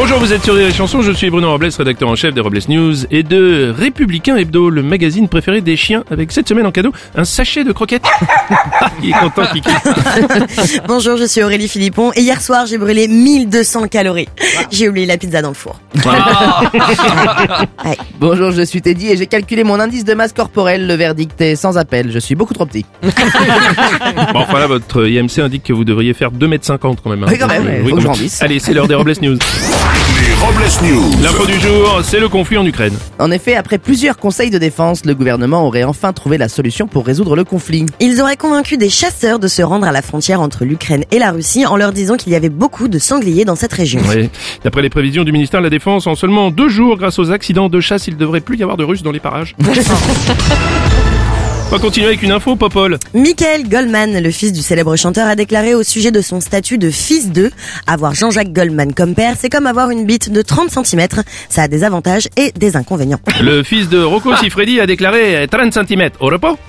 Bonjour, vous êtes sur les chansons, je suis Bruno Robles, rédacteur en chef des Robles News et de Républicain Hebdo, le magazine préféré des chiens, avec cette semaine en cadeau un sachet de croquettes. Ah, Il est content, Kiki. Bonjour, je suis Aurélie Philippon et hier soir j'ai brûlé 1200 calories. J'ai oublié la pizza dans le four. Ouais. Bonjour, je suis Teddy et j'ai calculé mon indice de masse corporelle. Le verdict est sans appel. Je suis beaucoup trop petit. Bon, enfin là, votre IMC indique que vous devriez faire 2m50 quand même. hein. Oui, quand même, que quand même. Allez, c'est l'heure des Robles News. Les Robles News. L'info du jour, c'est le conflit en Ukraine. En effet, après plusieurs conseils de défense, le gouvernement aurait enfin trouvé la solution pour résoudre le conflit. Ils auraient convaincu des chasseurs de se rendre à la frontière entre l'Ukraine et la Russie en leur disant qu'il y avait beaucoup de sangliers dans cette région. Oui. D'après les prévisions du ministère de la Défense, en seulement deux jours, grâce aux accidents de chasse, il ne devrait plus y avoir de Russes dans les parages. On va continuer avec une info, Popol. Michael Goldman, le fils du célèbre chanteur, a déclaré au sujet de son statut de fils d'eux, avoir Jean-Jacques Goldman comme père, c'est comme avoir une bite de 30 cm. Ça a des avantages et des inconvénients. Le fils de Rocco Siffredi a déclaré 30 cm au repos.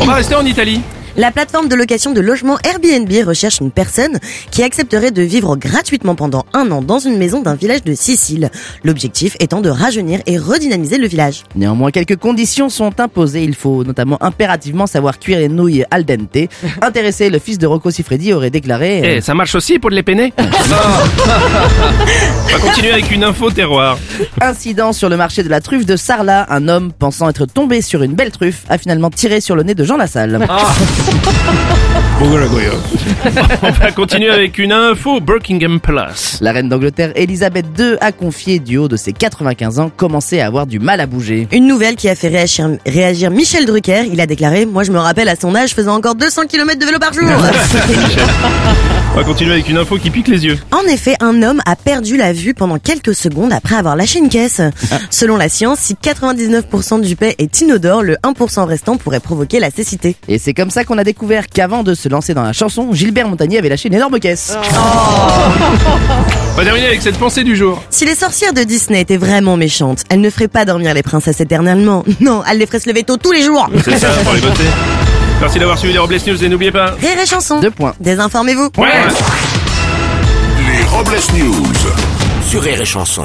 On va rester en Italie. La plateforme de location de logement Airbnb recherche une personne qui accepterait de vivre gratuitement pendant un an dans une maison d'un village de Sicile. L'objectif étant de rajeunir et redynamiser le village. Néanmoins, quelques conditions sont imposées. Il faut notamment impérativement savoir cuire les nouilles al dente. Intéressé, le fils de Rocco Siffredi aurait déclaré... Eh, euh, ça marche aussi pour les peiner On va continuer avec une info terroir. Incident sur le marché de la truffe de Sarlat. Un homme pensant être tombé sur une belle truffe a finalement tiré sur le nez de Jean Lassalle. On va continuer avec une info Buckingham Palace. La reine d'Angleterre Elisabeth II a confié du haut de ses 95 ans commencer à avoir du mal à bouger. Une nouvelle qui a fait réagir, réagir Michel Drucker. Il a déclaré, moi je me rappelle à son âge faisant encore 200 km de vélo par jour. On va continuer avec une info qui pique les yeux. En effet, un homme a perdu la vue pendant quelques secondes après avoir lâché une caisse. Selon la science, si 99% du paix est inodore, le 1% restant pourrait provoquer la cécité. Et c'est comme ça qu'on a découvert qu'avant de se lancer dans la chanson, Gilbert Montagnier avait lâché une énorme caisse. On va terminer avec cette pensée du jour. Si les sorcières de Disney étaient vraiment méchantes, elles ne feraient pas dormir les princesses éternellement. Non, elles les feraient se lever tôt tous les jours. C'est ça, pour les voter. Merci d'avoir suivi les Robles News et n'oubliez pas... Rire et chanson. Deux points. Désinformez-vous. Ouais. Les Robles News. Sur Rire et Chanson.